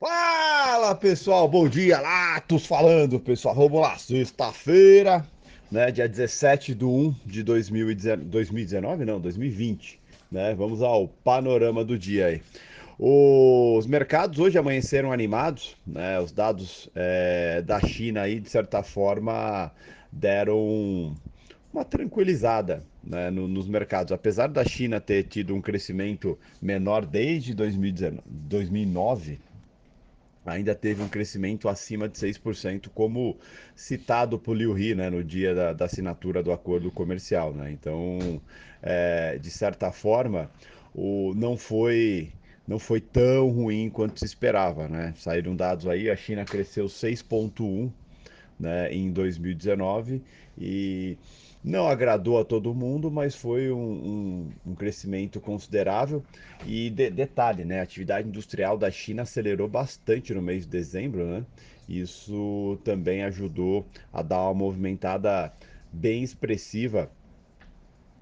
Fala pessoal, bom dia, Latos falando pessoal, vamos lá, sexta-feira, né, dia 17 de 1 de 2019, não, 2020, né, vamos ao panorama do dia aí. Os mercados hoje amanheceram animados, né, os dados é, da China aí, de certa forma, deram uma tranquilizada né, no, nos mercados. Apesar da China ter tido um crescimento menor desde 2019, 2009, ainda teve um crescimento acima de 6%, como citado por Liu He né, no dia da, da assinatura do acordo comercial. Né? Então, é, de certa forma, o, não foi não foi tão ruim quanto se esperava, né? Saíram dados aí, a China cresceu 6,1 né, em 2019 e não agradou a todo mundo, mas foi um, um, um crescimento considerável. E de, detalhe, né, a atividade industrial da China acelerou bastante no mês de dezembro, né? Isso também ajudou a dar uma movimentada bem expressiva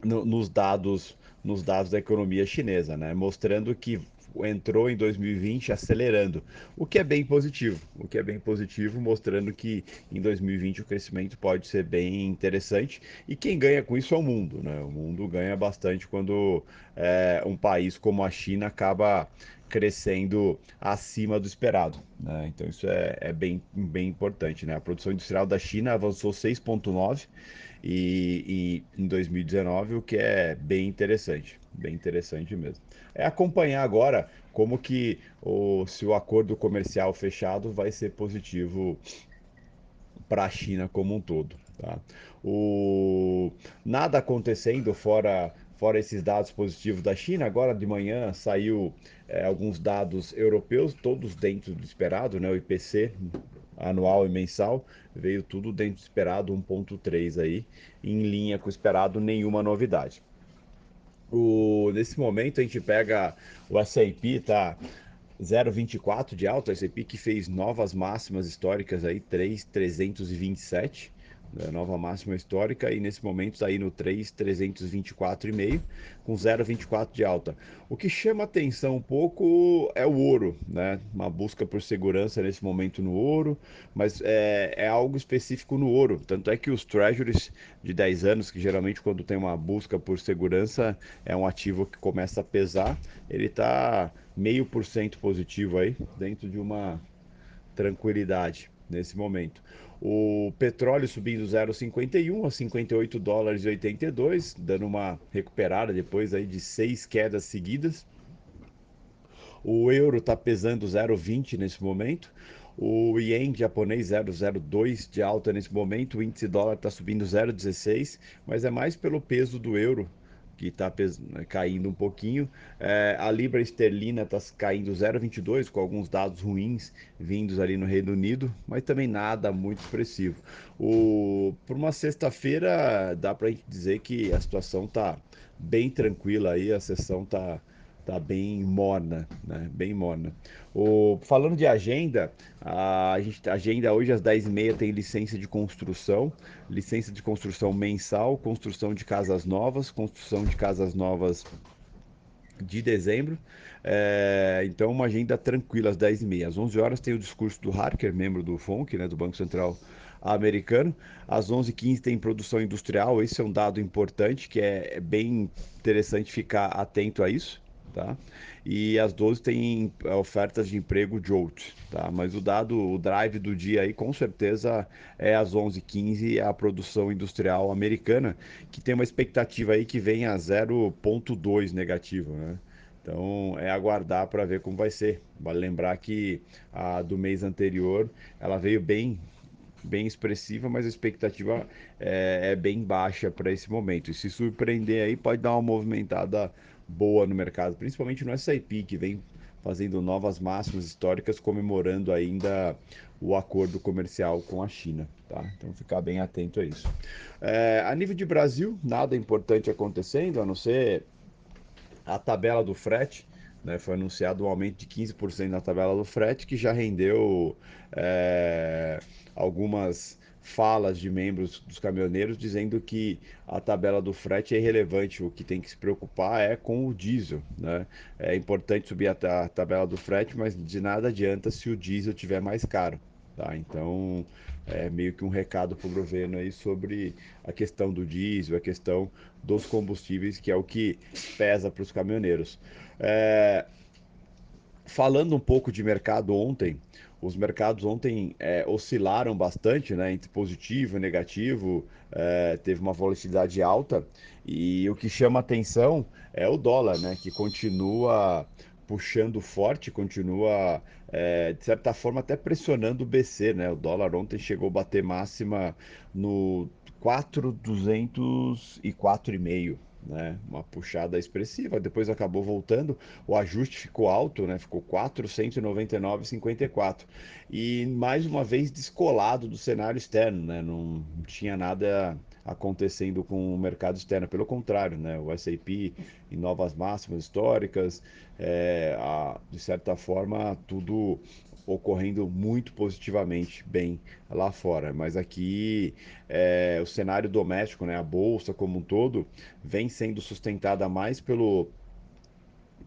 no, nos dados nos dados da economia chinesa, né? mostrando que entrou em 2020 acelerando, o que é bem positivo, o que é bem positivo, mostrando que em 2020 o crescimento pode ser bem interessante e quem ganha com isso é o mundo, né? O mundo ganha bastante quando é, um país como a China acaba crescendo acima do esperado. Né? Então isso é, é, bem, bem importante. Né? A produção industrial da China avançou 6,9% e, e, em 2019, o que é bem interessante, bem interessante mesmo. É acompanhar agora como que o, se o acordo comercial fechado vai ser positivo para a China como um todo. Tá? O, nada acontecendo fora fora esses dados positivos da China, agora de manhã saiu é, alguns dados europeus, todos dentro do esperado, né? O IPC anual e mensal, veio tudo dentro do esperado, 1.3 aí, em linha com o esperado, nenhuma novidade. O, nesse momento a gente pega o S&P, tá 0,24 de alta, o S&P que fez novas máximas históricas aí, 3,327, nova máxima histórica e nesse momento está aí no 3,324,5 com 0,24 de alta. O que chama atenção um pouco é o ouro, né? Uma busca por segurança nesse momento no ouro, mas é, é algo específico no ouro. Tanto é que os treasuries de 10 anos, que geralmente quando tem uma busca por segurança é um ativo que começa a pesar, ele está meio por cento positivo aí, dentro de uma tranquilidade nesse momento. O petróleo subindo 0,51 a 58 dólares e 82, dando uma recuperada depois aí de seis quedas seguidas. O euro está pesando 0,20 nesse momento. O ien japonês 0,02 de alta nesse momento. O índice dólar está subindo 0,16, mas é mais pelo peso do euro que está caindo um pouquinho. É, a libra esterlina está caindo 0,22, com alguns dados ruins vindos ali no Reino Unido, mas também nada muito expressivo. Por uma sexta-feira, dá para dizer que a situação está bem tranquila aí, a sessão está tá bem morna, né? Bem morna. O, falando de agenda, a, gente, agenda hoje às 10h30 tem licença de construção, licença de construção mensal, construção de casas novas, construção de casas novas de dezembro. É, então, uma agenda tranquila às 10h30. Às 11 horas tem o discurso do Harker, membro do FONC, né, do Banco Central americano. Às 11h15 tem produção industrial. Esse é um dado importante que é, é bem interessante ficar atento a isso tá? E às 12 tem ofertas de emprego Jolt, tá? Mas o dado, o drive do dia aí com certeza é às 11h15 a produção industrial americana, que tem uma expectativa aí que vem a 0.2 negativo, né? Então é aguardar para ver como vai ser. Vale lembrar que a do mês anterior ela veio bem bem expressiva, mas a expectativa é, é bem baixa para esse momento. E se surpreender aí pode dar uma movimentada boa no mercado, principalmente no SIP, que vem fazendo novas máximas históricas, comemorando ainda o acordo comercial com a China. Tá? Então, ficar bem atento a isso. É, a nível de Brasil, nada importante acontecendo, a não ser a tabela do frete. Né, foi anunciado um aumento de 15% na tabela do frete, que já rendeu é, algumas falas de membros dos caminhoneiros dizendo que a tabela do frete é irrelevante, o que tem que se preocupar é com o diesel. Né? É importante subir a, tabela do frete, mas de nada adianta se o diesel tiver mais caro. Tá? Então, é meio que um recado para o governo aí sobre a questão do diesel, a questão dos combustíveis, que é o que pesa para os caminhoneiros. É... Falando um pouco de mercado ontem, os mercados ontem é, oscilaram bastante, né, entre positivo e negativo, é, teve uma volatilidade alta e o que chama atenção é o dólar, né, que continua puxando forte, continua, é, de certa forma, até pressionando o BC, né? O dólar ontem chegou a bater máxima no 4,204,5 né? Uma puxada expressiva, depois acabou voltando, o ajuste ficou alto, né? Ficou 499,54 e mais uma vez descolado do cenário externo, né? Não tinha nada acontecendo com o mercado externo, pelo contrário, né? O S&P em novas máximas históricas, é, a, de certa forma tudo ocorrendo muito positivamente bem lá fora. Mas aqui é, o cenário doméstico, né, a bolsa como um todo, vem sendo sustentada mais pelo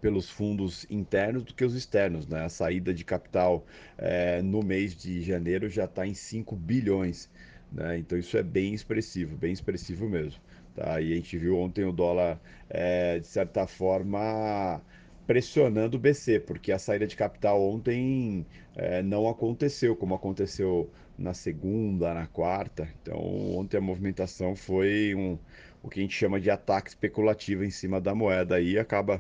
pelos fundos internos do que os externos. Né? A saída de capital é, no mês de janeiro já está em 5 bilhões. Né? Então isso é bem expressivo, bem expressivo mesmo. Tá? E a gente viu ontem o dólar, é, de certa forma, pressionando o BC, porque a saída de capital ontem é, não aconteceu como aconteceu na segunda, na quarta. Então, ontem a movimentação foi um, o que a gente chama de ataque especulativo em cima da moeda e acaba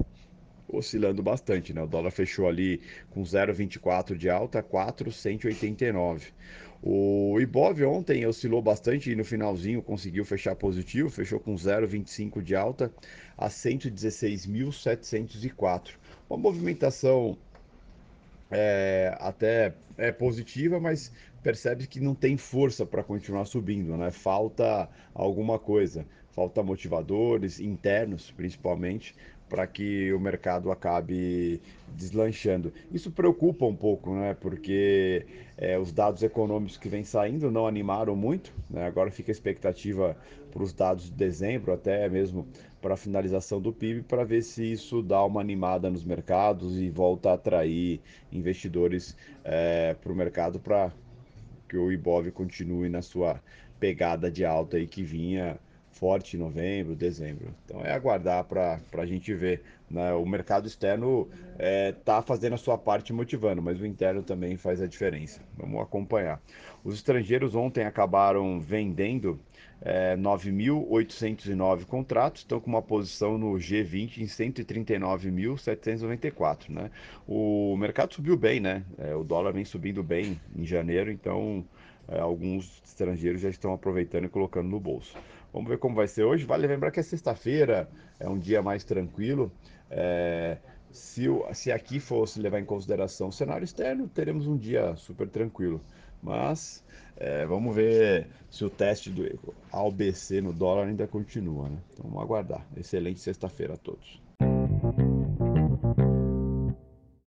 oscilando bastante, né? O dólar fechou ali com 0,24 de alta, 4,189. O Ibov ontem oscilou bastante e no finalzinho conseguiu fechar positivo, fechou com 0,25 de alta a 116.704. Uma movimentação é, até é positiva, mas percebe que não tem força para continuar subindo, né? Falta alguma coisa, falta motivadores internos, principalmente, para que o mercado acabe deslanchando. Isso preocupa um pouco, né? Porque é, os dados econômicos que vêm saindo não animaram muito. Né? Agora fica a expectativa para os dados de dezembro, até mesmo para a finalização do PIB, para ver se isso dá uma animada nos mercados e volta a atrair investidores é, para o mercado para que o Ibov continue na sua pegada de alta aí que vinha forte em novembro, dezembro. Então é aguardar para a gente ver. Né? O mercado externo está é, tá fazendo a sua parte motivando, mas o interno também faz a diferença. Vamos acompanhar. Os estrangeiros ontem acabaram vendendo é, 9.809 contratos, estão com uma posição no G20 em 139.794. Né? O mercado subiu bem, né? É, o dólar vem subindo bem em janeiro, então é, alguns estrangeiros já estão aproveitando e colocando no bolso. Vamos ver como vai ser hoje. Vale lembrar que é sexta-feira, é um dia mais tranquilo. É, se, se aqui fosse levar em consideração o cenário externo, teremos um dia super tranquilo. Mas é, vamos ver se o teste do AUBC no dólar ainda continua. Né? Então vamos aguardar. Excelente sexta-feira a todos.